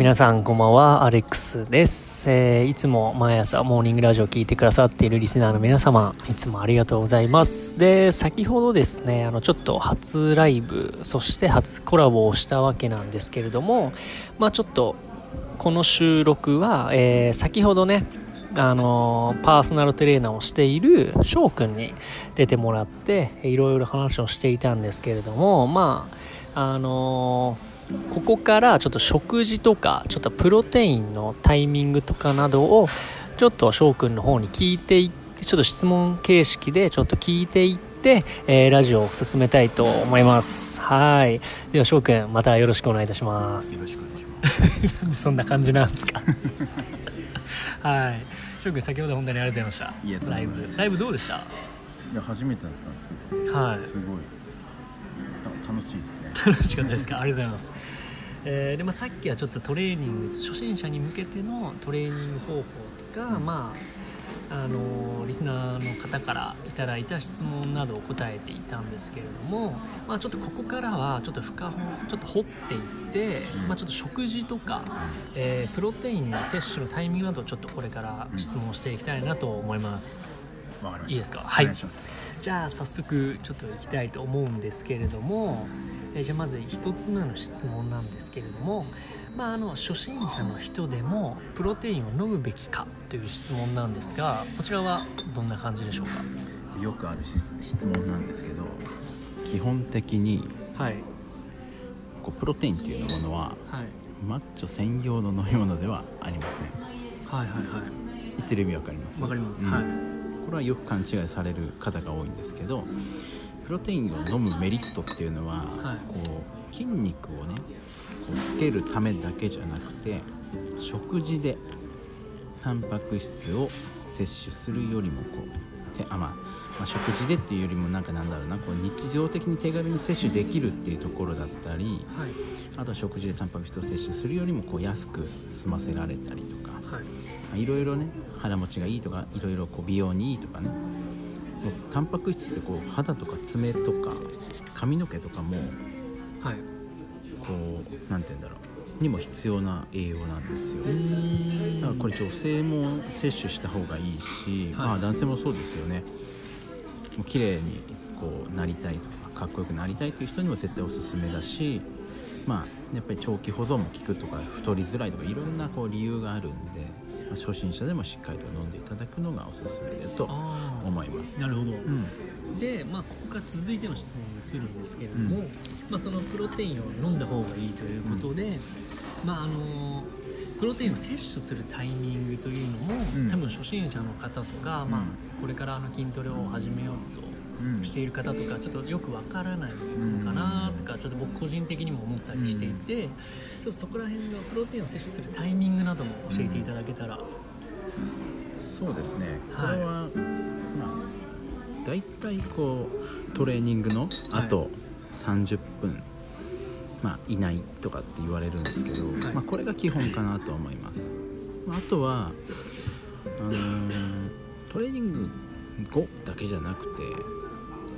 皆さんこんばんは、アレックスです、えーいつも毎朝モーニングラジオを聞いてくださっているリスナーの皆様、いつもありがとうございます。で、先ほどですね、あの、ちょっと初ライブ、そして初コラボをしたわけなんですけれども、まあちょっと、この収録は、えー先ほどね、あのパーソナルトレーナーをしている翔くんに出てもらっていろいろ話をしていたんですけれどもまああのーここからちょっと食事とかちょっとプロテインのタイミングとかなどをちょっと翔くんの方に聞いていってちょっと質問形式でちょっと聞いていって、えーラジオを進めたいと思います。はい。では翔くんまたよろしくお願いいたします。よろしくお願いします。なんでそんな感じなんですか？はい。翔くん先ほど本当にありがとうございました。ライブ。ライブどうでした？いや初めてだったんですけど、はい。すごい。た楽しいです。ね。楽しかったですか？ありがとうございます、えーでまあ、さっきはちょっとトレーニング初心者に向けてのトレーニング方法とか、まああのーリスナーの方からいただいた質問などを答えていたんですけれども、まあ、ちょっとここからはちょっと深掘ちょっと掘っていって、うん。まあ、ちょっと食事とか、えープロテインの摂取のタイミングなどをちょっとこれから質問していきたいなと思います。いいですか？はい。じゃあ早速ちょっと行きたいと思うんですけれども、えーじゃあまず1つ目の質問なんですけれども、まあ、あの初心者の人でもプロテインを飲むべきかという質問なんですがこちらはどんな感じでしょうよくあるし質問なんですけど、基本的にかはい。こうプロテインっていうものははい。マッチョ専用の飲み物ではありません。はいはいはい。言ってる意味わかります？わかります、うん。はい。これはよく勘違いされる方が多いんですけどプロテインを飲むメリットっていうのは、はい。こう筋肉をねこうつけるためだけじゃなくて食事でタンパク質を摂取するよりもこうてあ、まあ、まあ食事でっていうよりもなんかなんだろうなこう日常的に手軽に摂取できるっていうところだったりはい。あとは食事でタンパク質を摂取するよりもこう安く済ませられたりとかはいろいろね腹持ちがいいとかいろいろこう美容にいいとかねタンパク質ってこう肌とか爪とか髪の毛とかもはい。こうなんて言うんだろう。にも必要な栄養なんですよ。だからこれ女性も摂取した方がいいし、はい。まあ男性もそうですよね。もう綺麗にこうなりたいとかかっこよくなりたいという人にも絶対おすすめだしまあやっぱり長期保存も効くとか太りづらいとかいろんなこう理由があるんで、まあ初心者でもしっかりと飲んでいただくのがおすすめだとあ思います。あなるほど、うん。で、まあ、ここから続いての質問に移るんですけれども、うん。まあ、そのプロテインを飲んだ方がいいということで、まああのプロテインを摂取するタイミングというのも、うん。多分初心者の方とか、まあ、これからあの筋トレを始めよううんとしている方とかちょっとよくわからないのかなとかちょっと僕個人的にも思ったりしていて、ちょっとそこら辺のプロテインを摂取するタイミングなども教えていただけたら、そうですね。こはい。れは、まあ大体こうトレーニングのあと30分、まあ、以内とかって言われるんですけど、はい。まあ、これが基本かなと思います、まあ、あとはあのートレーニング後だけじゃなくて、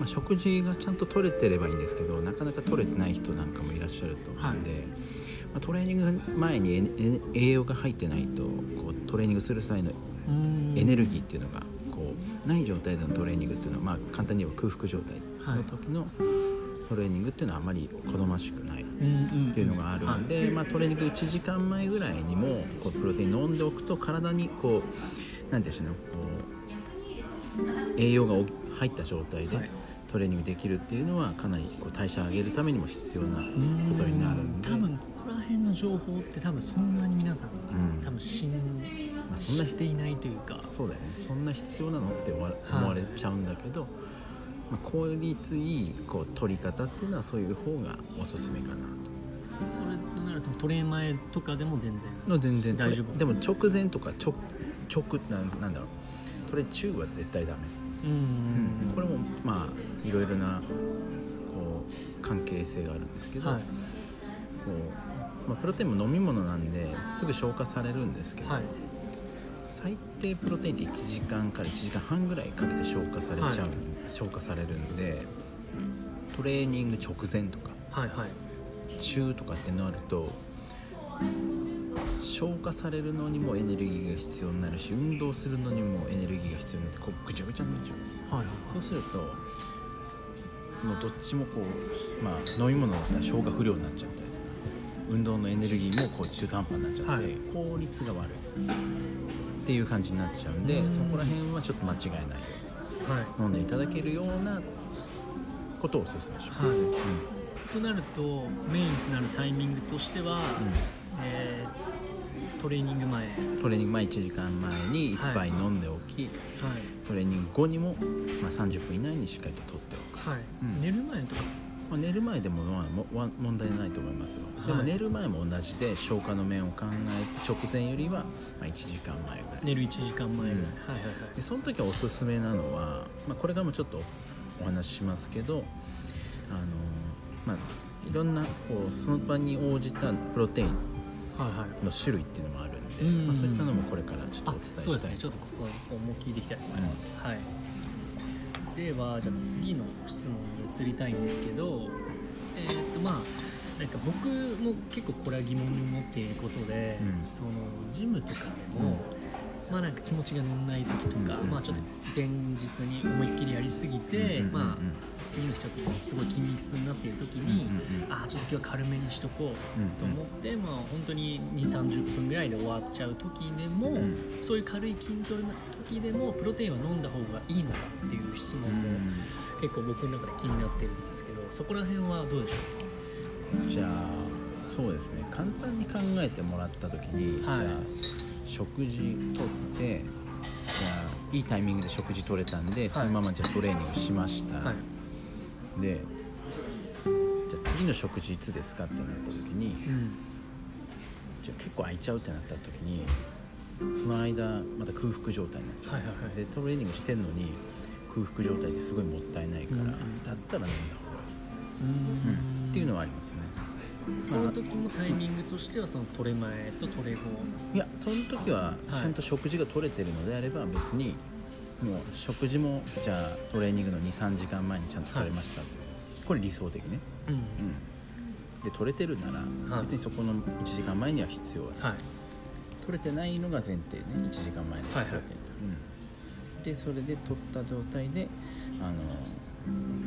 まあ、食事がちゃんと取れてればいいんですけどなかなか取れてない人なんかもいらっしゃると思うんで、まあ、トレーニング前にええ栄養が入ってないとこうトレーニングする際のエネルギーっていうのがこうない状態でのトレーニングっていうのは、まあ、簡単に言えば空腹状態の時のトレーニングっていうのはあまり好ましくないっっていうのがあるんで、まあ、トレーニング1時間前ぐらいにもこうプロテイン飲んでおくと体にこうなんていうんでしょうねこう栄養がお入った状態ではいトレーニングできるっていうのはかなりこう代謝上げるためにも必要なことになるんで。多分ここら辺の情報って多分そんなに皆さん、うん。多分信まあそんなしていないというか。そうだよね。そんな必要なのって思われちゃうんだけど、まあ、効率いいこう取り方っていうのはそういう方がおすすめかなそれとなるとトレー前とかでも全然と全然。大丈夫でも直前とか直直なんなんだろう。トレ中は絶対ダメ、うん。これもまあいろいろなこう関係性があるんですけど、はい。こうまあ、プロテインも飲み物なんですぐ消化されるんですけど、はい。最低プロテインって1時間から1時間半ぐらいかけて消化されちゃう、はい。消化されるんでトレーニング直前とかはいはい。中とかってなると消化されるのにもエネルギーが必要になるし運動するのにもエネルギーが必要になってこうぐちゃぐちゃになっちゃうんです。はいはい。そうするともうどっちもこう、まあ、飲み物だったら消化不良になっちゃったり運動のエネルギーもこう中途半端になっちゃって、はい。効率が悪いっていう感じになっちゃうんでうん。そこら辺はちょっと間違えないよはうに飲んでいただけるようなことをお勧めします、はい。うん。いとなるとメインとなるタイミングとしては、えートレーニング前。はいトレーニング前1時間前に1杯飲んでおき、トレーニング後にも、まあ、30分以内にしっかりと取っておく、はい、うん。寝る前とか。まあ、寝る前でも問題ないと思いますよ、はい。でも寝る前も同じで消化の面を考えて直前よりはまあ1時間前ぐらい。寝る1時間前ぐらい、うん。はいはいはい。でその時はおすすめなのは、まあ、これからもちょっとお話ししますけどあの、まあ、いろんなこうその場に応じたプロテイン。はいはいの種類っていうのもあるんで、うん。まあ、そういったのもこれからちょっとあお伝えしたいそうですね。ちょっとここも聞いていきたいと思います、はい。ではじゃあ次の質問に移りたいんですけどえーっとまあなんか僕も結構これは疑問に思っていることで、うん。そのジムとかでも、まあなんか気持ちが乗んない時とか、うんまあちょっと前日に思いっきりやりすぎて、うんうんうんまあ次の日ちょっとすごい筋肉痛になっている時に、うんうんうん。ああちょっと今日は軽めにしとこうと思って、まあ本当に2 3 0分ぐらいで終わっちゃう時でも、んそういう軽い筋トレの時でもプロテインは飲んだ方がいいのかっていう質問うもん。結構僕の中で気になってるんですけどそこら辺はどうでしょじゃあそうですね。簡単に考えてもらった時に、はい。じゃあ食事とってじゃあいいタイミングで食事取れたんで、そのままじゃあトレーニングしました、うはい。でじゃあ次の食事いつですかってなった時にうん。じゃあ結構空いちゃうってなった時にその間また空腹状態になっちゃうんですよ、はいはいはい。でトレーニングしてんのに空腹状態ですごいもったいないから、うんうん。だったら飲んだ方がいい、うん。っていうのはありますねその時のタイミングとしてはそのトレ前とトレ後。いやその時ははい。ちゃんと食事が取れてるのであれば別にもう食事もじゃあトレーニングの23時間前にちゃんと取れました、これ理想的ね、うん。うん、で取れてるならはい。別にそこの1時間前には必要はない、はい。取れてないのが前提ね1時間前のはいはい。プロテインうん、でそれで取った状態であの、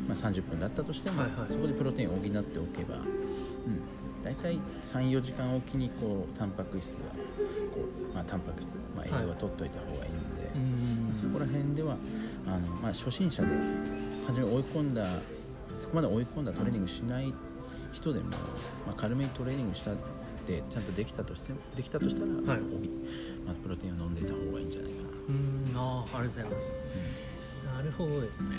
まあ、30分だったとしても、はいはい。そこでプロテインを補っておけば、うん、大体34時間おきにこうタンパク質はこう、まあ、タンパク質、まあ、栄養は取っといた方がいいんで、うんそこら辺ではあの、まあ、初心者で初め追い込んだそこまで追い込んだトレーニングしない人でも、まあ、軽めにトレーニングしたってちゃんとできたとしてできたとしたら、はい。まあ、プロテインを飲んでいた方がいいんじゃないかな、うん。ああありがとうございます。なるほどですね、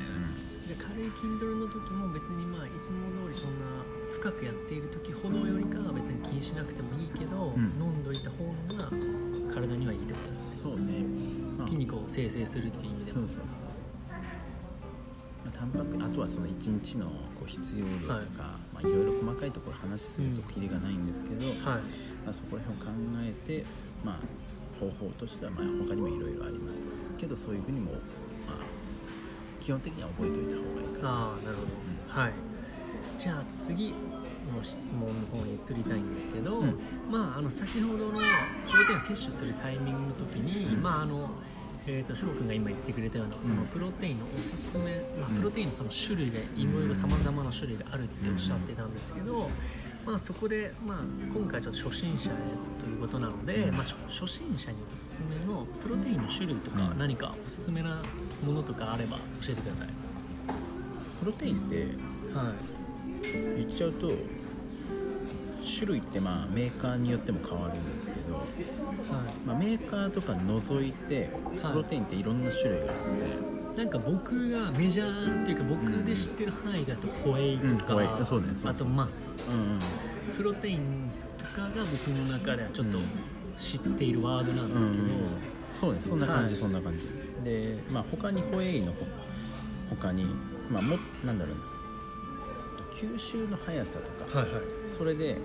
で軽い筋トレの時も別にまあいつも通りそんな深くやっている時ほどよりかは別に気にしなくてもいいけど、うん。飲んどいた方が体にはいいってことです。そうね、まあ。筋肉を生成するっていう意味でも。そうそうそう、まあ、タンパクあとはその1日のこう必要量とか、はい。いまあ、いろいろ細かいところ話するとキリがないんですけど、はい。まあ、そこら辺を考えて、まあ、方法としてはまあ他にもいろいろあります。けどそういうふうにも、まあ、基本的には覚えておいた方がいいかな。ああなるほど、はいじゃあ次の質問の方に移りたいんですけど、うん。まああの先ほどのプロテインを摂取するタイミングの時に、うん。まああのえー、と翔くんが今言ってくれたようなそのプロテインのおすすめ、まあ、うん。プロテインのその種類でいろいろさまざまな種類があるっておっしゃってたんですけど、まあ、そこで、まあ、今回ちょっと初心者へということなので、うん。まあ、初初心者におすすめのプロテインの種類とかうん。何かおすすめなものとかあれば教えてください。プロテインってはい。言っちゃうと種類ってまあメーカーによっても変わるんですけど、はい。まあ、メーカーとか除いてはい。プロテインっていろんな種類があって、なんか僕がメジャーっていうか僕で知ってる範囲だとホエイとか、あとマス。うんうん。プロテインとかが僕の中ではちょっとうん知っているワードなんですけど、うんそうねそんな感じ、はい。そんな感じ。でまあ他にホエイのほ他にまあもなんだろうな。吸収の速さとか、はいはい。それで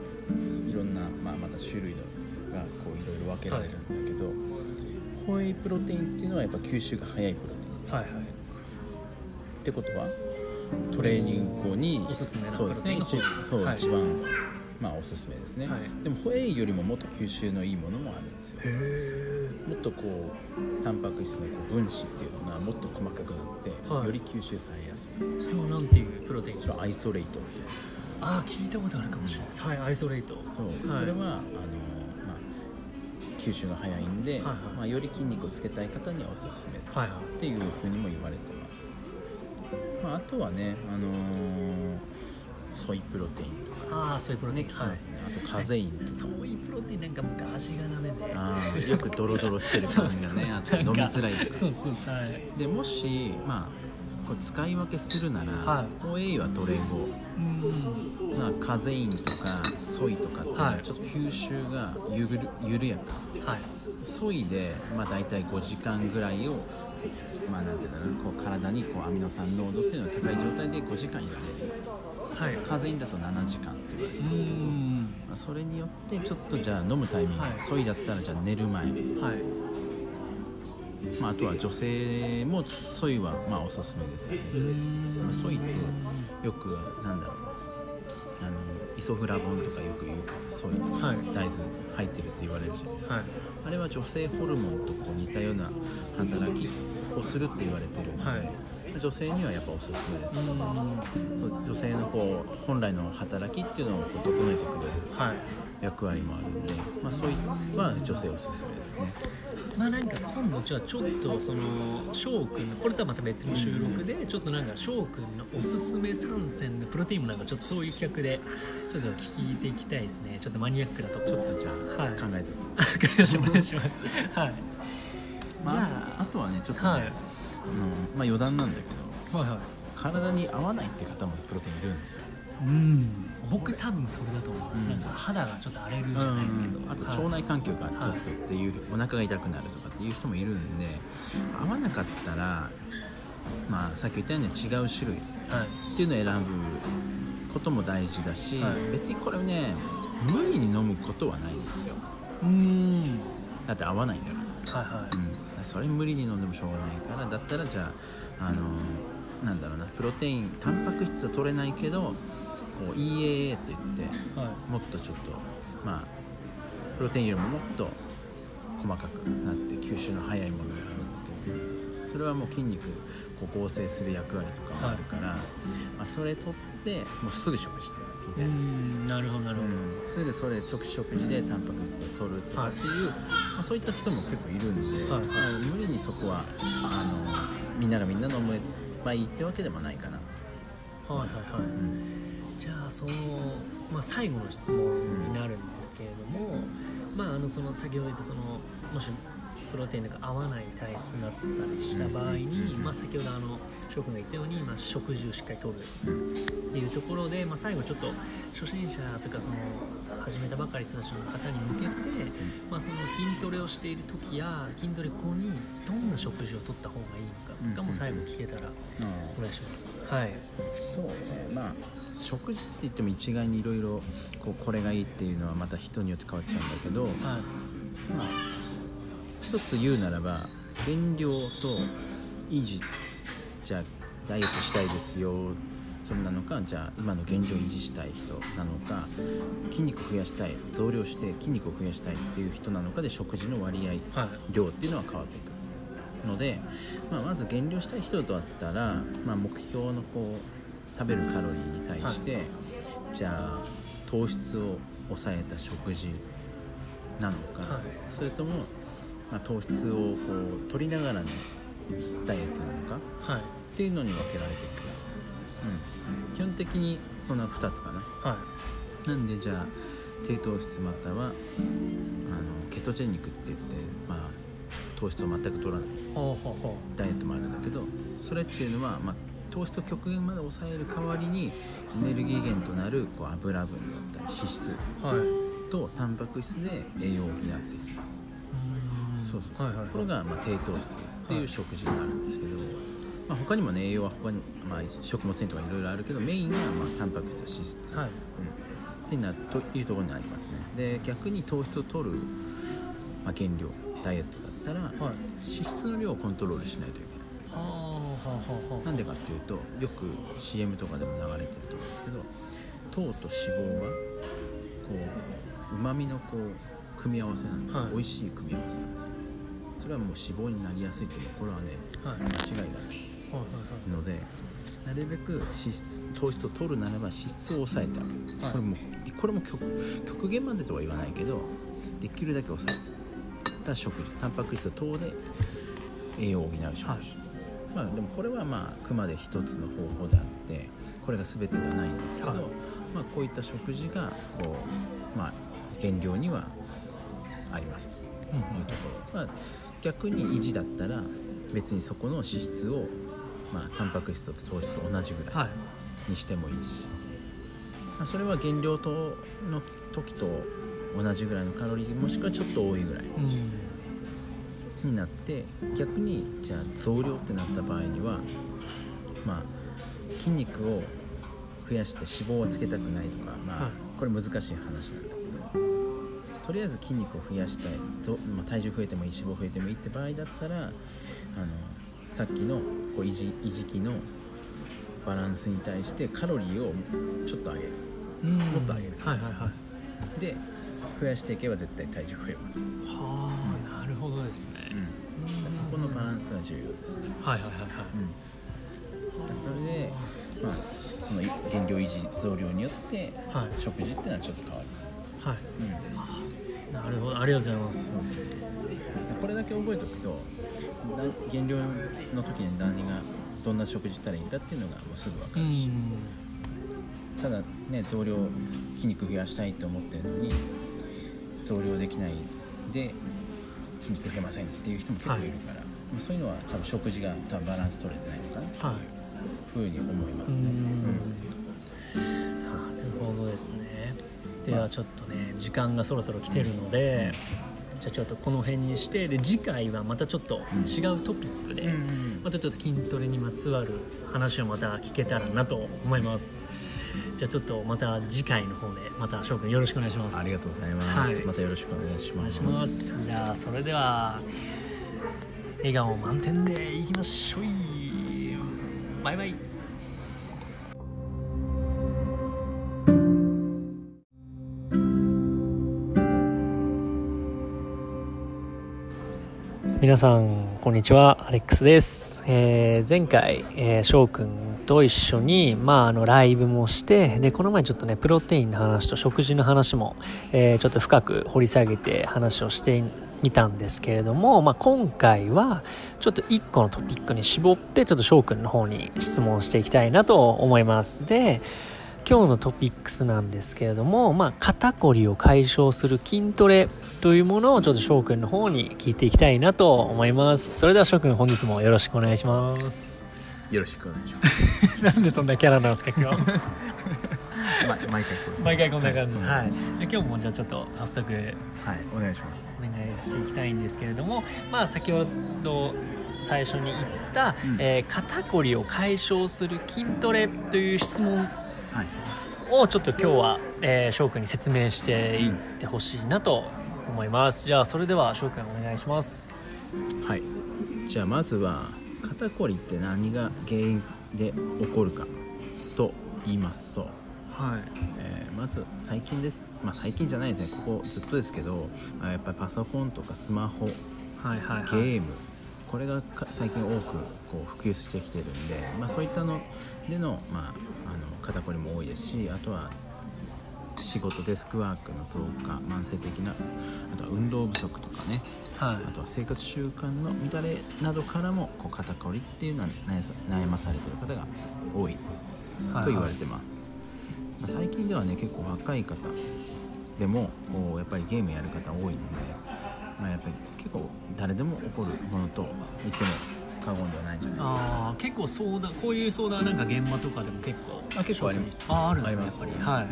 いろんな、まあ、また種類のがこういろいろ分けられるんだけど、ホエイプロテインっていうのはやっぱ吸収が速いプロテインはいはい。ってことはトレーニング後におすすめなそうですね。一そう、はい一番まあおすすめですね、はい。でもホエイよりももっと吸収のいいものもあるんですよ。へもっとこうタンパク質のこう分子っていうのがもっと細かくなって、はい。より吸収されやすい。えそれはなんていうプロテインそれはアイソレイトっていうんです。よああ聞いたことあるかもしれないです。はいアイソレート。そう、はい。それはあの、まあ、吸収が早いんで、はいはい。まあ、より筋肉をつけたい方にはおすすめっはいはい。ていうふうにも言われてます、まあ、あとはね、あのーソイプロテインとか。ああそういうプロテイン。聞きますね、あとカゼイン。とか、そういうプロテインなんか僕味がダメであーよくドロドロしてる感じがね。飲みづらいそうそうそうはい。でもしまあこう使い分けするなら、はい。ホエイはトレ後うん。まあ、カゼインとかソイとかっていうのははい。ちょっと吸収がゆる緩やか。はい。ソイで、まあ、大体5時間ぐらいを、まあ、なんていうんだろうなこう体にこうアミノ酸濃度っていうのが高い状態で5時間いられる。はい。カゼインだと7時間って言われてうるんですけど、ん。まあ、それによってちょっとじゃあ飲むタイミング、はい。ソイだったらじゃあ寝る前、はいまあ、あとは女性もソイはまあおすすめですよね、まあ、ソイってよくなんだろうあのイソフラボンとかよく言うソイ、はい。大豆入ってるって言われるじゃないですか。はい。あれは女性ホルモンとこう似たような働きをするって言われてるので、はい女性にはやっぱおすすめです、そう女性のこう本来の働きっていうのを整えてくれるはい。役割もあるんで、まあ、そういうのは女性おすすめですね。まあなんか今度じゃあちょっとその翔くんのこれとはまた別の収録でちょっとなんか翔くんのおすすめ参戦のプロテインもなんかちょっとそういう企画でちょっと聞いていきたいですね。ちょっとマニアックなとこちょっとじゃあ、はい。考えておくわかりました お願いします。はい。まあ、じゃあ。あとはねちょっとね、はいあのまあ余談なんだけどはいはい。体に合わないって方もプロテインいるんですよ。うん。僕多分それだと思います、うんなんか肌がちょっと荒れるじゃないですけど、あとはい。腸内環境がちょっとっていう、お腹が痛くなるとかっていう人もいるんで合わなかったらまあさっき言ったように違う種類はい。っていうのを選ぶことも大事だし、はい。別にこれね無理に飲むことはないんですよ。うん。だって合わないんだから。はいはい。うん、それ無理に飲んでもしょうがないからだったらじゃあ、あのなんだろうなプロテインタンパク質は取れないけどこう EAA って言ってはい。もっとちょっとまあプロテインよりももっと細かくなって吸収の早いものがあるんだけどそれはもう筋肉こう合成する役割とかもあるから、まあ、それ取ってもうすぐ食事で。うんなるほどなるほど、うん、すぐそれ食食事でタンパク質を取るとかっていう、まあ、そういった人も結構いるんで、はいまあ無理にそこはあのみんながみんな飲めばいいってわけでもないかなと、はいはいはい。うん。じゃあその、まあ、最後の質問になるんですけれども、まあ、あのその先ほど言ったそのもしプロテインが合わない体質だったりした場合に、まあ、先ほどあの翔くんが言ったように、まあ、食事をしっかりとるっていうところで、まあ、最後ちょっと初心者とかその始めたばかりの人たちの方に向けて、まあ、その筋トレをしている時や筋トレ後にどんな食事をとった方がいいのかとかも最後聞けたらお願いします。はい、そうね。まあ食事って言っても一概にいろいろこうこれがいいっていうのはまた人によって変わっちゃうんだけど、はい。まあ一つ言うならば減量と維持じゃあダイエットしたいですよそれなのかじゃあ今の現状維持したい人なのか筋肉増やしたい増量して筋肉を増やしたいっていう人なのかで食事の割合はい量っていうのは変わっていくので、まあ、まず減量したい人とだったら、まあ、目標のこう食べるカロリーに対して、じゃあ糖質を抑えた食事なのか、はい。それとも、まあ、糖質をこう取りながらのダイエットなのか？はい。っていうのに分けられてきます、うん、基本的にその2つかな。はい。なんでじゃあ低糖質またはあのケトジェニックって言って、まあ、糖質を全く取らない。ダイエットもあるんだけどそれっていうのは、まあ、糖質を極限まで抑える代わりにエネルギー源となるこう油分だったり脂質うはい。とタンパク質で栄養を補っていきます。そうそう。はいはい。これがまあ低糖質っていう食事になるんですけど、まあ、他にもね栄養は他に、まあ、食物繊維とかいろいろあるけどメインがまあタンパク質と脂質、はい。うん、ってなというところにありますね。で逆に糖質を取る、まあ、減量ダイエットだったら、はい。脂質の量をコントロールしないといけない。はあはあはあはあ。なんでかっていうとよく CM とかでも流れてると思うんですけど糖と脂肪はうまみのこう組み合わせなんです、はい。美味しい組み合わせなんですそれはもう脂肪になりやすいけどこれはねはい。間違いがないのでなるべく脂質糖質を取るならば脂質を抑えちゃう、はい。これもこれも極極限までとは言わないけどできるだけ抑えた食事タンパク質等で栄養を補う食事、はい。まあでもこれはまあ熊で一つの方法であってこれが全てではないんですけど、はい。まあ、こういった食事がこう、まあ、減量にはあります。というところ、まあ、逆に維持だったら別にそこの脂質を、まあ、タンパク質と糖質と同じぐらいはい。にしてもいいし、まあ、それは減量との時と同じぐらいのカロリーもしくはちょっと多いぐらいうん。になって逆にじゃあ増量ってなった場合にはまあ筋肉を増やして脂肪はつけたくないとかまあ、はい。これ難しい話なんだけどとりあえず筋肉を増やしたい。と、まあ、体重増えてもいい脂肪増えてもいいって場合だったらあのさっきのこう維持維持期のバランスに対してカロリーをちょっと上げる。うん。もっと上げるはいはいはい。で増やしていけば絶対体重増えます、はあなるほどですね、うん。そこのバランスが重要です。ねはいはいはいはい。うん、それで、まあ、その減量維持増量によってはい。食事っていうのはちょっと変わります、はい。うん、なるほど。ありがとうございます。これだけ覚えておくとだ減量の時に何がどんな食事したらいいかっていうのがもうすぐ分かうるし、ん。ただね増量筋肉増やしたいって思ってるのに増量できないで筋肉増えませんっていう人も結構いるから、まあそういうのは多分食事が多分バランス取れてないのかな。ってはい。ふうに思いますね、なるほどですねではちょっとね時間がそろそろ来てるので、じゃあちょっとこの辺にしてで次回はまたちょっと違うトピックで、うんまたちょっと筋トレにまつわる話をまた聞けたらなと思います。じゃあちょっとまた次回の方でまた翔くんよろしくお願いします。ありがとうございます、はい。またよろしくお願いします。お願いします。じゃあそれでは笑顔満点でいきましょうバイバイ皆さんこんにちは。アレックスです、えー前回、えー、翔くんと一緒に、まあ、あのライブもしてでこの前ちょっとねプロテインの話と食事の話も、えーちょっと深く掘り下げて話をしてみたんですけれども、まあ、今回はちょっと1個のトピックに絞ってちょっと翔くんの方に質問していきたいなと思います。で今日のトピックスなんですけれども、まあ、肩こりを解消する筋トレというものをちょっと翔くんの方に聞いていきたいなと思います。それでは翔くん本日もよろしくお願いします。よろしくお願いします。なんでそんなキャラなんですか今日？ま毎回毎回こんな感じ。はい。はい、で今日もじゃあちょっと早速はいお願いします。お願いしていきたいんですけれども、まあ、先ほど最初に言った、うん。えー肩こりを解消する筋トレという質問はいをちょっと今日は、えー、翔くんに説明していってほしいなと思います、じゃあそれでは翔くんお願いします。はい。じゃあまずは肩こりって何が原因で起こるかと言いますと、はい。えーまず最近です。まあ最近じゃないですね。ここずっとですけどあやっぱりパソコンとかスマホはいはいはい。ゲームこれがか最近多くこう普及してきてるんで、まあ、そういったのでの,、まあ、肩こりも多いですしあとは仕事デスクワークの増加慢性的なあとは運動不足とかねはい。あとは生活習慣の乱れなどからもこう肩こりっていうのは悩まされてる方が多いと言われてます、まあ最近ではね結構若い方でもこうやっぱりゲームやる方多いので、まあ、やっぱり結構誰でも起こるものと言っても過言ではないんじゃない？かあー結構相談こういう相談なんか現場とかでも結構あ結構あります。ああるんですねやっぱり。はい、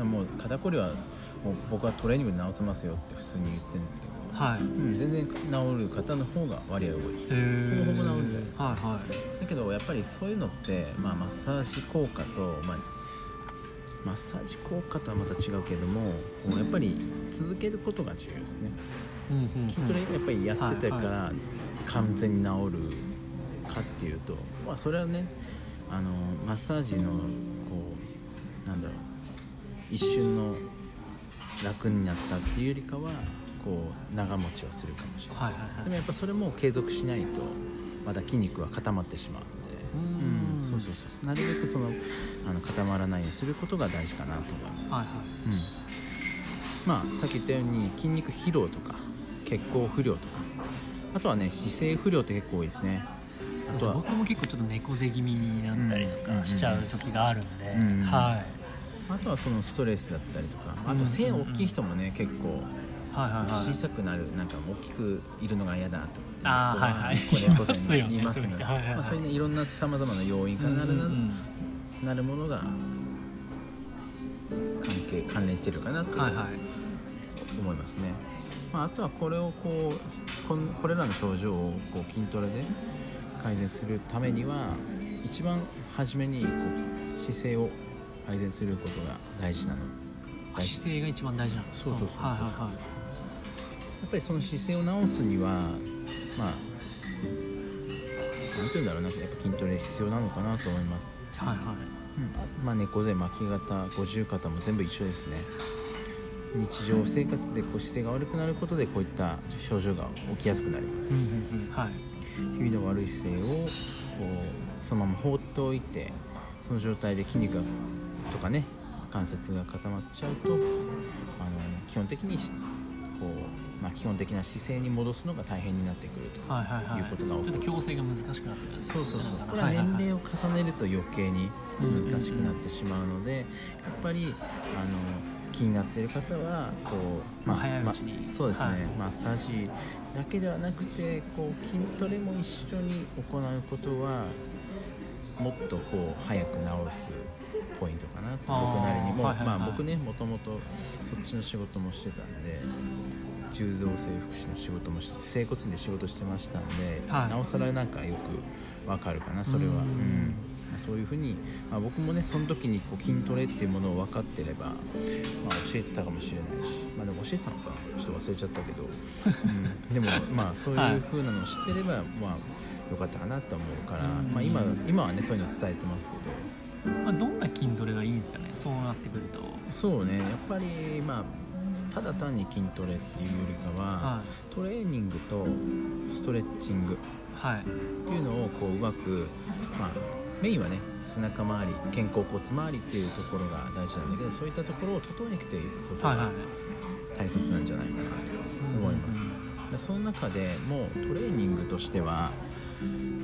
うん、もう肩こりはもう僕はトレーニングで治せますよって普通に言ってるんですけど、はい。うん、全然治る方の方が割合多いです。へー。ほぼほぼ治るんじゃないですかはいはい。だけどやっぱりそういうのって、まあ、マッサージ効果と、まあ、マッサージ効果とはまた違うけれどもこうやっぱり続けることが重要ですね。うんうんうん。筋トレやっぱりやってたかはいら完全に治るかっていうと、まあ、それはねあのマッサージのこうなんだろう一瞬の楽になったっていうよりかはこう長持ちはするかもしれない、はいはいはい。でもやっぱそれも継続しないとまた筋肉は固まってしまうんで。うん。うんそうそうそう。なるべくそのあの固まらないようにすることが大事かなと思います、はいはい。うん、まあさっき言ったように筋肉疲労とか血行不良とかあとはね姿勢不良って結構多いですね僕も結構ちょっと猫背気味になったりとうん。かしちゃう時があるんで、うんはい。あとはそのストレスだったりとかあと背大きい人もね結構小さくなるなんか大きくいるのが嫌だとかはいはい。いますよねいまあそういうね。いろんなさまざまな要因からなるな,、るものが関係関連してるかなと思いますね、まあ、あとはこれをこうこれらの症状をこう筋トレで改善するためには一番初めにこう姿勢を改善することが大事なの。姿勢が一番大事なんですそうそうそうはいはいはいやっぱりその姿勢を直すにはまあなんて言うんだろうな。やっぱ筋トレ必要なのかなと思います、はいはい。うん、まあ猫背巻き肩五十肩も全部一緒ですね。日常生活でこう姿勢が悪くなることでこういった症状が起きやすくなります。うんうんうん。はい気味の悪い姿勢をこうそのまま放っておいてその状態で筋肉がとかね関節が固まっちゃうとあの基本的にしこう、まあ、基本的な姿勢に戻すのが大変になってくると、はいはいはい。いうことが起ちょっと矯正が難しくなってくるそうそうそう。これは年齢を重ねると余計に難しくなってしまうのでやっぱりあの気になっている方はこう、まあ早いうちに。まそうですね、はい。マッサージだけではなくてこう筋トレも一緒に行うことはもっとこう早く治すポイントかなと僕なりにも、はいはいはい。まあ僕ねもともとそっちの仕事もしてたんで柔道整復師の仕事もしてて整骨院で仕事してましたんで、はい。なおさらなんかよくわかるかなそれは。うんうんそういうふうに、まあ、僕もねその時にこう筋トレっていうものを分かってれば、まあ、教えてたかもしれないし、まあ、でも教えてたのかなちょっと忘れちゃったけど、うん、でもまあそういうふうなのを知ってれば、まあよかったかなと思うから、うん。まあ、今今はねそういうの伝えてますけど。まあ、どんな筋トレがいいんですかねそうなってくると。そうねやっぱりまあただ単に筋トレっていうよりかは、はトレーニングとストレッチングっていうのをこううまく、まあ、メインはね背中周り肩甲骨周りっていうところが大事なんだけどそういったところを整えていくことが大切なんじゃないかなと思います、でその中でもうトレーニングとしては、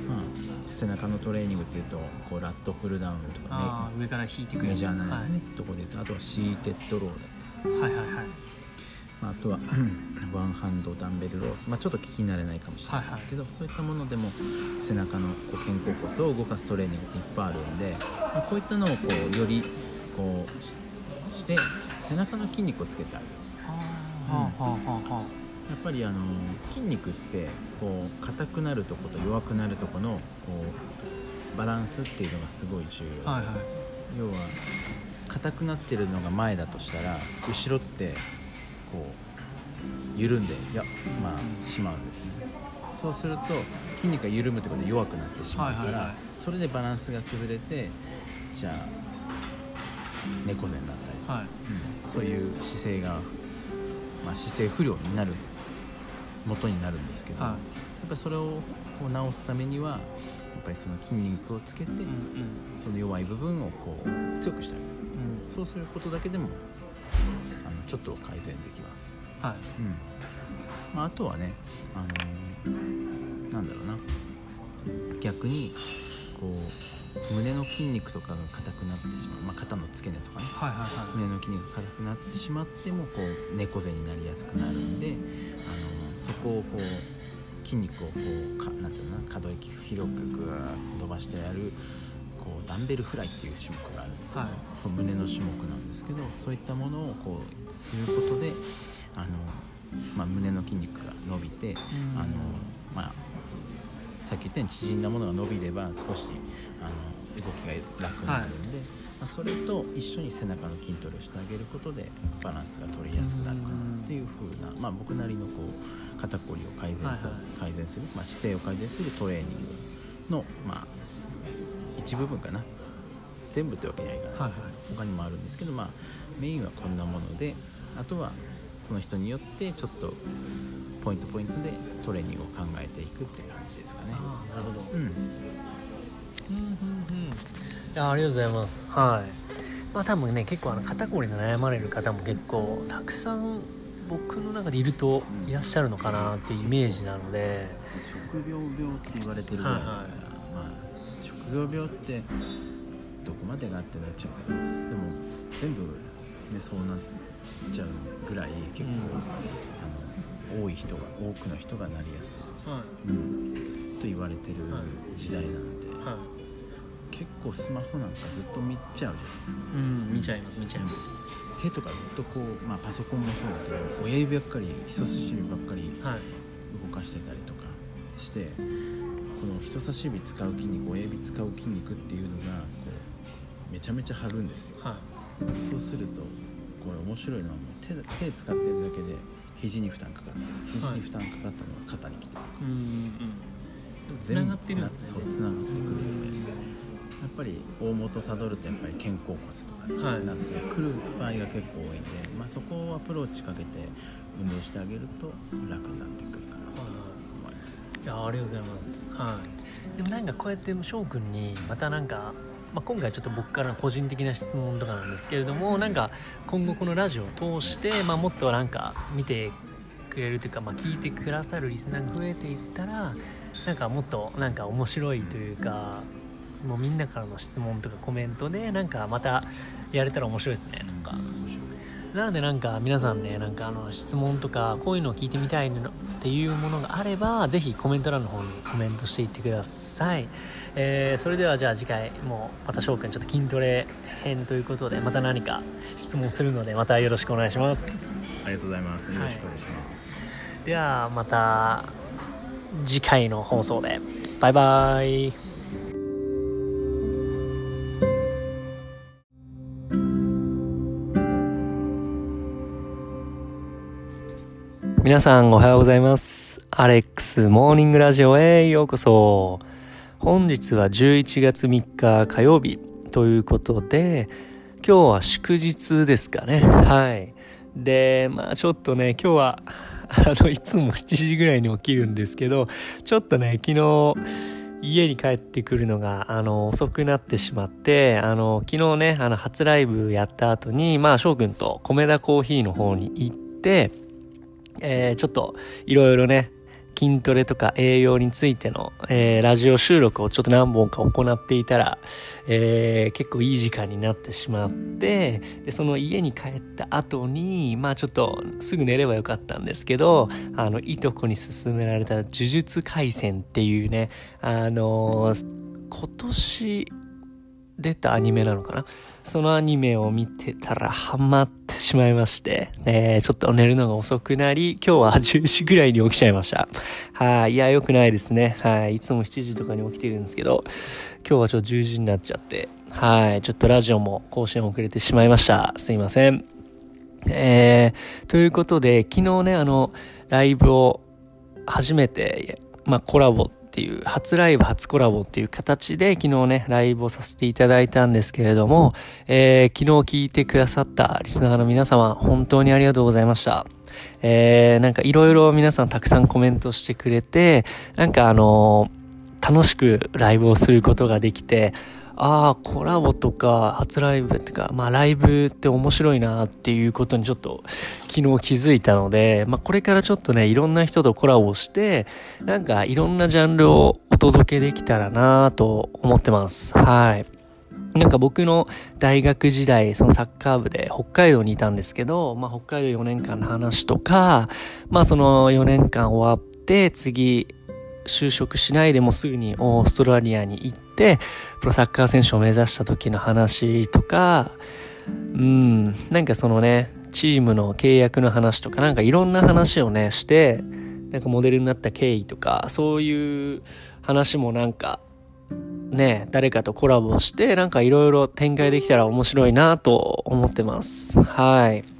まあ、背中のトレーニングっていうとこうラットプルダウンとかああ上から引いてくるねメジャーなね、はい。ところで言うとあとはシーテッドローだはいはいはい。まあ、あとはワンハンドダンベルロー、まあ、ちょっと聞き慣れないかもしれないですけど、そういったものでも背中のこう肩甲骨を動かすトレーニングっていっぱいあるんで、まあこういったのをこうよりこうして背中の筋肉をつけてあげる。やっぱりあの筋肉ってこう硬くなるとこと弱くなるとこのこうバランスっていうのがすごい重要はいはい。要は硬くなってるのが前だとしたら後ろってこう緩んでいやまあしまうんですね。そうすると筋肉が緩むってことで弱くなってしまうから、はいはいはい。それでバランスが崩れてじゃあ猫背になったり、はい。うんそういう姿勢が、まあ、姿勢不良になる元になるんですけど、はい。やっぱりそれをこう直すためにはやっぱりその筋肉をつけて、うんうん。その弱い部分をこう強くしてあげる。うん。そうすることだけでもちょっと改善できます、はい。うん。まあ、あとはね、あのーなんだろうな。逆にこう胸の筋肉とかが硬くなってしまう、まあ、肩の付け根とかね。はいはいはい。胸の筋肉が硬くなってしまってもこう猫背になりやすくなるんで、あのーそこをこう筋肉をこうかなんていうのかな。可動域広くグーッと伸ばしてやるこうダンベルフライっていう種目があるんですけど、はい。胸の種目なんですけどそういったものをこうすることであの、まあ、胸の筋肉が伸びて、ん。あのまあ、さっき言ったように縮んだものが伸びれば少しあの動きが楽になるんで、まあ、それと一緒に背中の筋トレをしてあげることでバランスが取りやすくなるかなっていう風な、まあ、僕なりのこう肩こりを改善する,、はいはい。改善する、まあ、姿勢を改善するトレーニングの、まあ、一部分かな。全部ってわけにはいかない。ですけど、はい。他にもあるんですけど、まあ、メインはこんなものであとはその人によってちょっとポイントポイントでトレーニングを考えていくって感じですかね。なるほど。うん。うんうんうん。いやありがとうございます。はい。まあ多分ね結構あの肩こりで悩まれる方も結構たくさん僕の中でいるといらっしゃるのかなっていうイメージなので。職業病って言われてるぐらい。はいはい。まあ職業病ってどこまでがってなっちゃうでも全部、ね、そうなっちゃうぐらい結構、あの多い人が多くの人がなりやすい、はうん、と言われてるはい時代なんで、いはい。結構スマホなんかずっと見ちゃうじゃないですか。うん見ちゃいます見ちゃいます。手とかずっとこう、まあ、パソコンもそうだけど親指ばっかり人差し指ばっかりはい。動かしてたりとかしてこの人差し指使う筋肉親指使う筋肉っていうのがこうめちゃめちゃ張るんですよ。はい。そうするとこれ面白いのはもう手手使ってるだけで肘に負担かかって肘に負担かかったのが肩にきてとか、うんうんつながってるんですね。そうつながってくるので。やっぱり大元たどるとやっぱり肩甲骨とかにはい。なってくる場合が結構多いんで、まあ、そこをアプローチかけて運動してあげると楽になってくるかないやありがとうございます。はい。でもなんかこうやって翔くんにまたなんかまあ、今回ちょっと僕からの個人的な質問とかなんですけれどもなんか今後このラジオを通して、まあ、もっとなんか見てくれるというか、まあ、聞いてくださるリスナーが増えていったらなんかもっとなんか面白いというかもうみんなからの質問とかコメントでなんかまたやれたら面白いですね。なんか。なのでなんか皆さんねなんかあの質問とかこういうのを聞いてみたいのっていうものがあればぜひコメント欄の方にコメントしていってください、えーそれではじゃあ次回もうまた翔くんちょっと筋トレ編ということでまた何か質問するのでまたよろしくお願いします。ありがとうございます。よろしくお願いします。ではまた次回の放送で。バイバイ皆さんおはようございます。アレックスモーニングラジオへようこそ。本日は11月3日火曜日ということで、今日は祝日ですかね。はい。で、まあちょっとね、今日は、あの、いつも7時ぐらいに起きるんですけど、ちょっとね、昨日、家に帰ってくるのが、あの、遅くなってしまって、あの、昨日ね、あの、初ライブやった後に、まあ、翔くんと米田コーヒーの方に行って、えーちょっと、いろいろね、筋トレとか栄養についての、えーラジオ収録をちょっと何本か行っていたら、えー結構いい時間になってしまって、で、その家に帰った後に、まあちょっとすぐ寝ればよかったんですけど、あの、いとこに勧められた呪術廻戦っていうね、あのー今年出たアニメなのかな？そのアニメを見てたらハマってしまいまして、えーちょっと寝るのが遅くなり、今日は10時ぐらいに起きちゃいました。はい、いや、良くないですね。はい、いつも7時とかに起きてるんですけど、今日はちょっと10時になっちゃって、はい、ちょっとラジオも更新遅れてしまいました。すいません。えー、ということで、昨日ね、あの、ライブを初めて、まあ、コラボっていう、初ライブ、初コラボっていう形で昨日ね、ライブをさせていただいたんですけれども、えー、昨日聞いてくださったリスナーの皆様、本当にありがとうございました。えー、なんかいろいろ皆さんたくさんコメントしてくれて、なんかあのー楽しくライブをすることができて、ああ、コラボとか初ライブってか、まあライブって面白いなっていうことにちょっと昨日気づいたので、まあこれからちょっとね、いろんな人とコラボして、なんかいろんなジャンルをお届けできたらなと思ってます。はい。なんか僕の大学時代、そのサッカー部で北海道にいたんですけど、まあ北海道4年間の話とか、まあその4年間終わって次、就職しないでもすぐにオーストラリアに行って、プロサッカー選手を目指した時の話とか、うん、なんかそのね、チームの契約の話とか、なんかいろんな話をね、して、なんかモデルになった経緯とか、そういう話もなんか、ね、誰かとコラボして、なんかいろいろ展開できたら面白いなと思ってます。はい。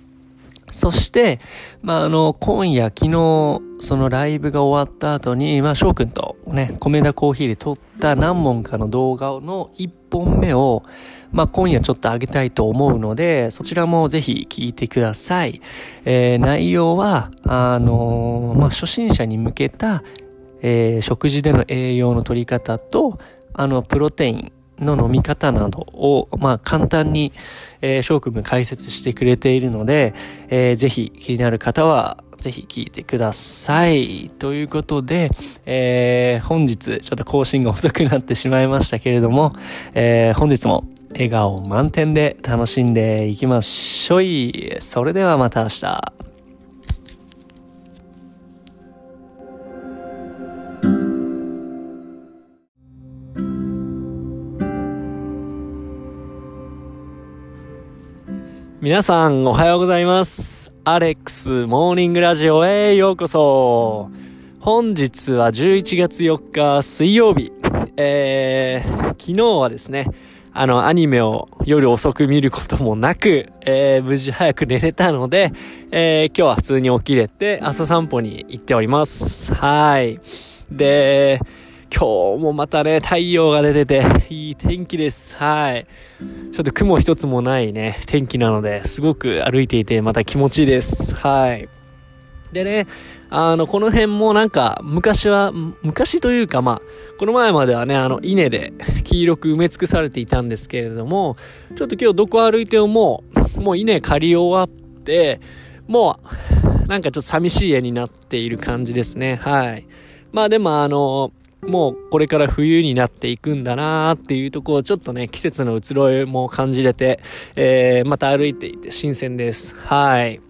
そして、まあ、あの、今夜、昨日、そのライブが終わった後に、まあ、翔くんとね、米田コーヒーで撮った何本かの動画の1本目を、まあ、今夜ちょっと上げたいと思うので、そちらもぜひ聞いてください。えー、内容は、あのーまあ、初心者に向けた、えー食事での栄養の取り方と、あの、プロテインの飲み方などを、まあ、簡単に、えー、翔くんが解説してくれているので、えーぜひ気になる方は、ぜひ聞いてください。ということで、えー本日、ちょっと更新が遅くなってしまいましたけれども、えー本日も笑顔満点で楽しんでいきましょい。それではまた明日。皆さんおはようございます。アレックスモーニングラジオへようこそ。本日は11月4日水曜日。えー、昨日はですね、あの、アニメを夜遅く見ることもなく、えー、無事早く寝れたので、えー、今日は普通に起きれて朝散歩に行っております。はい。で、今日もまたね、太陽が出てて、いい天気です。はい。ちょっと雲一つもないね、天気なので、すごく歩いていて、また気持ちいいです。はい。でね、あの、この辺もなんか、昔は、昔というかまあ、この前まではね、あの、稲で黄色く埋め尽くされていたんですけれども、ちょっと今日どこ歩いてももう、もう稲刈り終わって、もう、なんかちょっと寂しい絵になっている感じですね。はい。まあでもあの、もうこれから冬になっていくんだなーっていうとこをちょっとね、季節の移ろいも感じれて、えー、また歩いていて新鮮です。はい。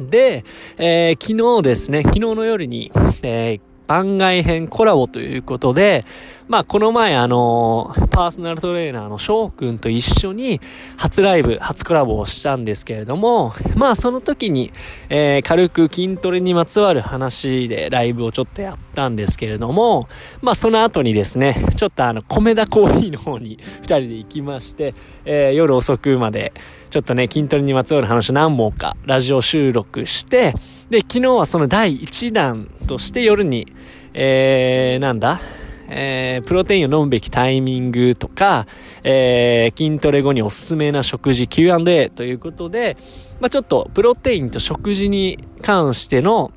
で、えー昨日ですね、昨日の夜に、えー番外編コラボということで、まあこの前あのパーソナルトレーナーの翔くんと一緒に初ライブ、初コラボをしたんですけれども、まあその時に、えー軽く筋トレにまつわる話でライブをちょっとやったんですけれども、まあその後にですね、ちょっとあの、米田コーヒーの方に二人で行きまして、えー夜遅くまで、ちょっとね、筋トレにまつわる話何本かラジオ収録して、で、昨日はその第1弾として夜に、えー、なんだ？えー、プロテインを飲むべきタイミングとか、えー、筋トレ後におすすめな食事 Q&A ということで、まあちょっとプロテインと食事に関しての、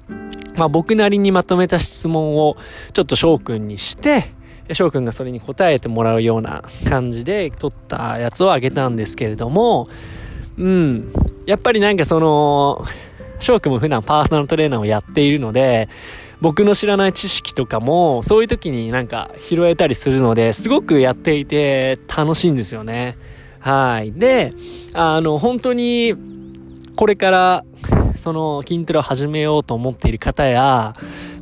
まあ僕なりにまとめた質問をちょっと翔くんにして、翔くんがそれに答えてもらうような感じで撮ったやつをあげたんですけれども、うん。やっぱりなんかその、翔くんも普段パーソナルトレーナーをやっているので、僕の知らない知識とかも、そういう時になんか拾えたりするので、すごくやっていて楽しいんですよね。はい。で、あの、本当に、これから、その筋トレを始めようと思っている方や、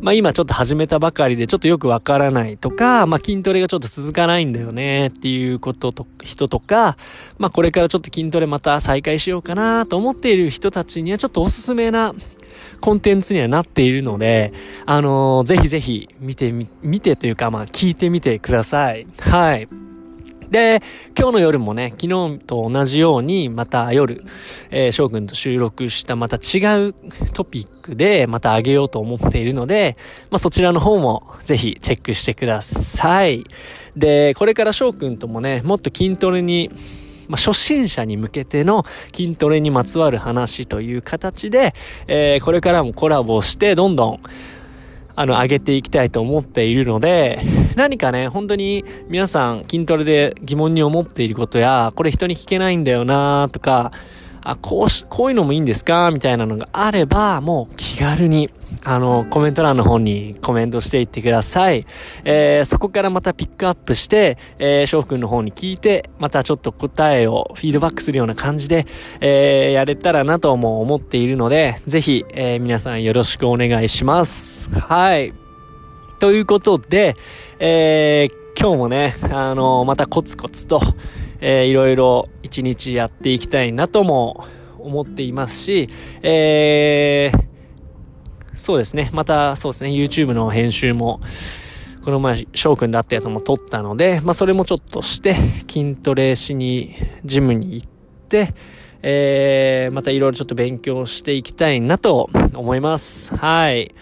まあ今ちょっと始めたばかりでちょっとよくわからないとか、まあ筋トレがちょっと続かないんだよねっていうことと、人とか、まあこれからちょっと筋トレまた再開しようかなと思っている人たちにはちょっとおすすめなコンテンツにはなっているので、あのーぜひぜひ見てみ、見てというかまあ聞いてみてください。はい。で、今日の夜もね、昨日と同じように、また夜、えー、翔くんと収録したまた違うトピックで、また上げようと思っているので、まあそちらの方もぜひチェックしてください。で、これから翔くんともね、もっと筋トレに、まあ、初心者に向けての筋トレにまつわる話という形で、えーこれからもコラボして、どんどん、あの、上げていきたいと思っているので、何かね、本当に皆さん筋トレで疑問に思っていることや、これ人に聞けないんだよなとか、あ、こうし、こういうのもいいんですか？みたいなのがあれば、もう気軽に、あの、コメント欄の方にコメントしていってください。えーそこからまたピックアップして、えー、翔くんの方に聞いて、またちょっと答えをフィードバックするような感じで、えーやれたらなとも思っているので、ぜひ、えー皆さんよろしくお願いします。はい。ということで、えー今日もね、あのまたコツコツと、えーいろいろ一日やっていきたいなとも思っていますし、えーそうですね、またそうですね、YouTube の編集も、この前、翔くんだったやつも撮ったので、まあそれもちょっとして、筋トレしに、ジムに行って、えー、またいろいろちょっと勉強していきたいなと思います。はい。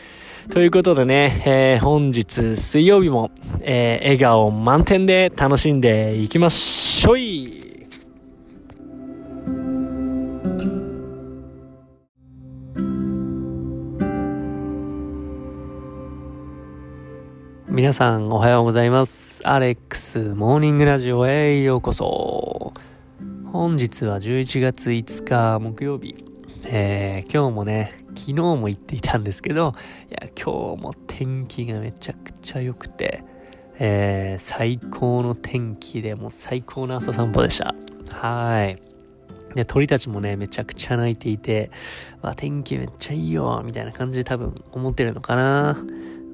ということでね、えー、本日水曜日も、えー、笑顔満点で楽しんでいきましょい皆さんおはようございます。アレックスモーニングラジオへようこそ。本日は11月5日木曜日。えー、今日もね、昨日も言っていたんですけど、いや、今日も天気がめちゃくちゃ良くて、えー、最高の天気でも最高の朝散歩でした。はい。で、鳥たちもね、めちゃくちゃ鳴いていて、わ、天気めっちゃいいよ、みたいな感じで多分思ってるのかな。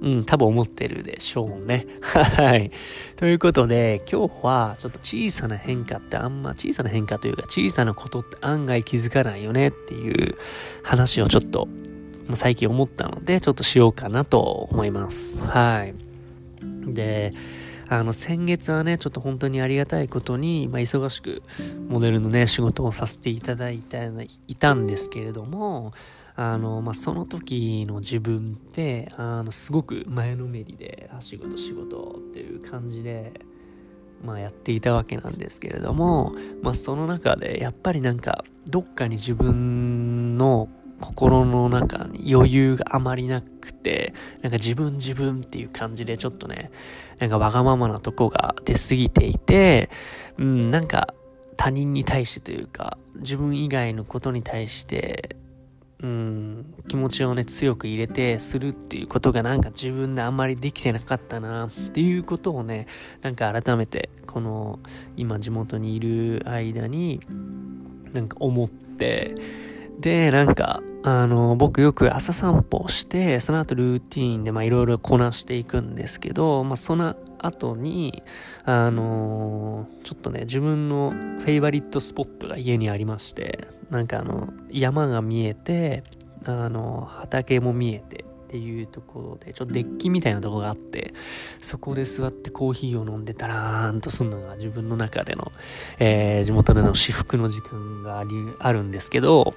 うん、多分思ってるでしょうね。はい。ということで、今日はちょっと小さな変化ってあんま小さな変化というか小さなことって案外気づかないよねっていう話をちょっと最近思ったので、ちょっとしようかなと思います。はい。で、あの、先月はね、ちょっと本当にありがたいことに、まあ、忙しくモデルのね、仕事をさせていただいた、いたんですけれども、あの、まあ、その時の自分って、あの、すごく前のめりで、仕事仕事っていう感じで、まあ、やっていたわけなんですけれども、まあ、その中で、やっぱりなんか、どっかに自分の心の中に余裕があまりなくて、なんか自分自分っていう感じでちょっとね、なんかわがままなとこが出過ぎていて、うん、なんか他人に対してというか、自分以外のことに対して、うん、気持ちをね、強く入れてするっていうことがなんか自分であんまりできてなかったなっていうことをね、なんか改めてこの今地元にいる間になんか思って、で、なんか、あの、僕よく朝散歩して、その後ルーティーンでまあいろいろこなしていくんですけど、まあその後に、あのちょっとね、自分のフェイバリットスポットが家にありまして、なんかあの、山が見えて、あの、畑も見えてっていうところで、ちょっとデッキみたいなとこがあって、そこで座ってコーヒーを飲んでたらーんとするのが自分の中での、えー、地元での至福の時間があり、あるんですけど、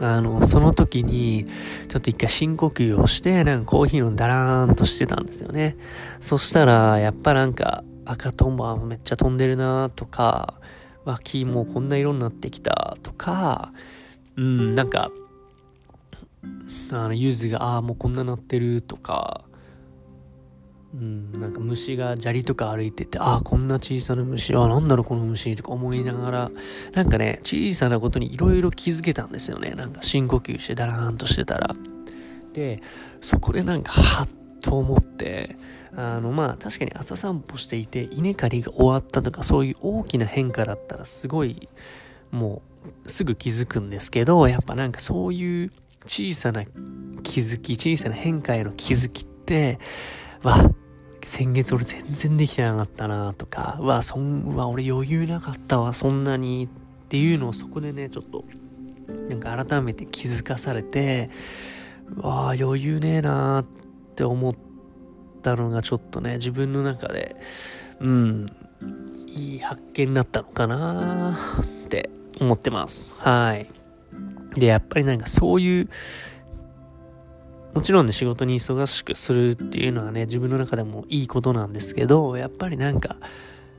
あの、その時に、ちょっと一回深呼吸をして、なんかコーヒー飲んだらーんとしてたんですよね。そしたら、やっぱなんか、赤トンボめっちゃ飛んでるなとか、脇もうこんな色になってきたとか、うん、なんか、あの、ゆずが、ああ、もうこんななってるとか、うん、なんか虫が砂利とか歩いてて、ああ、こんな小さな虫、あなんだろうこの虫とか思いながら、なんかね、小さなことにいろいろ気づけたんですよね。なんか深呼吸してダラーンとしてたら。で、そこでなんか、はっと思って、あの、まあ、確かに朝散歩していて、稲刈りが終わったとか、そういう大きな変化だったら、すごい、もう、すぐ気づくんですけど、やっぱなんかそういう小さな気づき、小さな変化への気づきって、わ、先月俺全然できてなかったなとか、うわ、そん、うわ、俺余裕なかったわ、そんなにっていうのをそこでね、ちょっと、なんか改めて気づかされて、うわ余裕ねえなって思ったのがちょっとね、自分の中で、うん、いい発見になったのかなって思ってます。はい。で、やっぱりなんかそういうもちろんね、仕事に忙しくするっていうのはね、自分の中でもいいことなんですけど、やっぱりなんか、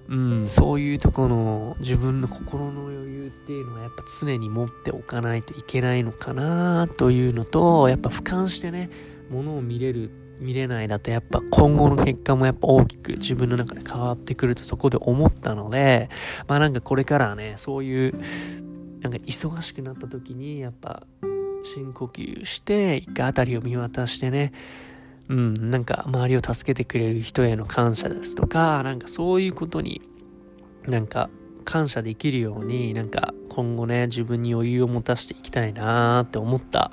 うん、そういうとこの自分の心の余裕っていうのはやっぱ常に持っておかないといけないのかなというのと、やっぱ俯瞰してね、ものを見れる、見れないだとやっぱ今後の結果もやっぱ大きく自分の中で変わってくるとそこで思ったので、まあなんかこれからはね、そういう、なんか忙しくなった時にやっぱ深呼吸して、一回辺りを見渡してね、うん、なんか周りを助けてくれる人への感謝ですとか、なんかそういうことに、なんか感謝できるように、なんか今後ね、自分に余裕を持たせていきたいなーって思った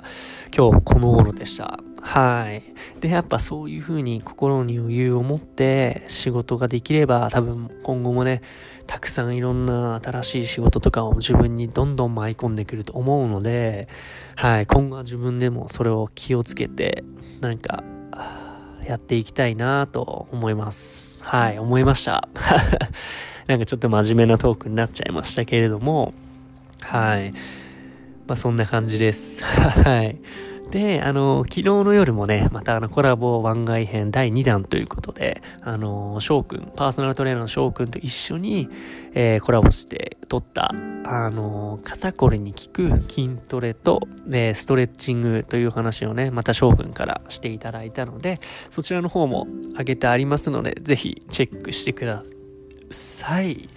今日この頃でした。はい。で、やっぱそういう風に心に余裕を持って仕事ができれば多分今後もね、たくさんいろんな新しい仕事とかを自分にどんどん舞い込んでくると思うので、はい。今後は自分でもそれを気をつけて、なんか、やっていきたいなと思います。はい。思いました。なんかちょっと真面目なトークになっちゃいましたけれども、はい。まあそんな感じです。はい。で、あの、昨日の夜もね、またあのコラボ番外編第2弾ということで、あの、翔くん、パーソナルトレーナーの翔くんと一緒に、えー、コラボして撮った、あの、肩こりに効く筋トレと、で、ストレッチングという話をね、また翔くんからしていただいたので、そちらの方も上げてありますので、ぜひチェックしてください。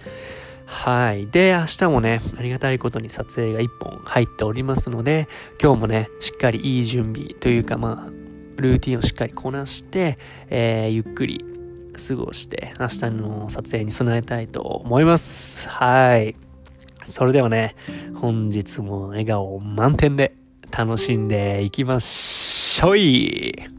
はい。で、明日もね、ありがたいことに撮影が1本入っておりますので、今日もね、しっかりいい準備というか、まあ、ルーティンをしっかりこなして、えー、ゆっくり過ごして、明日の撮影に備えたいと思います。はい。それではね、本日も笑顔満点で楽しんでいきましょい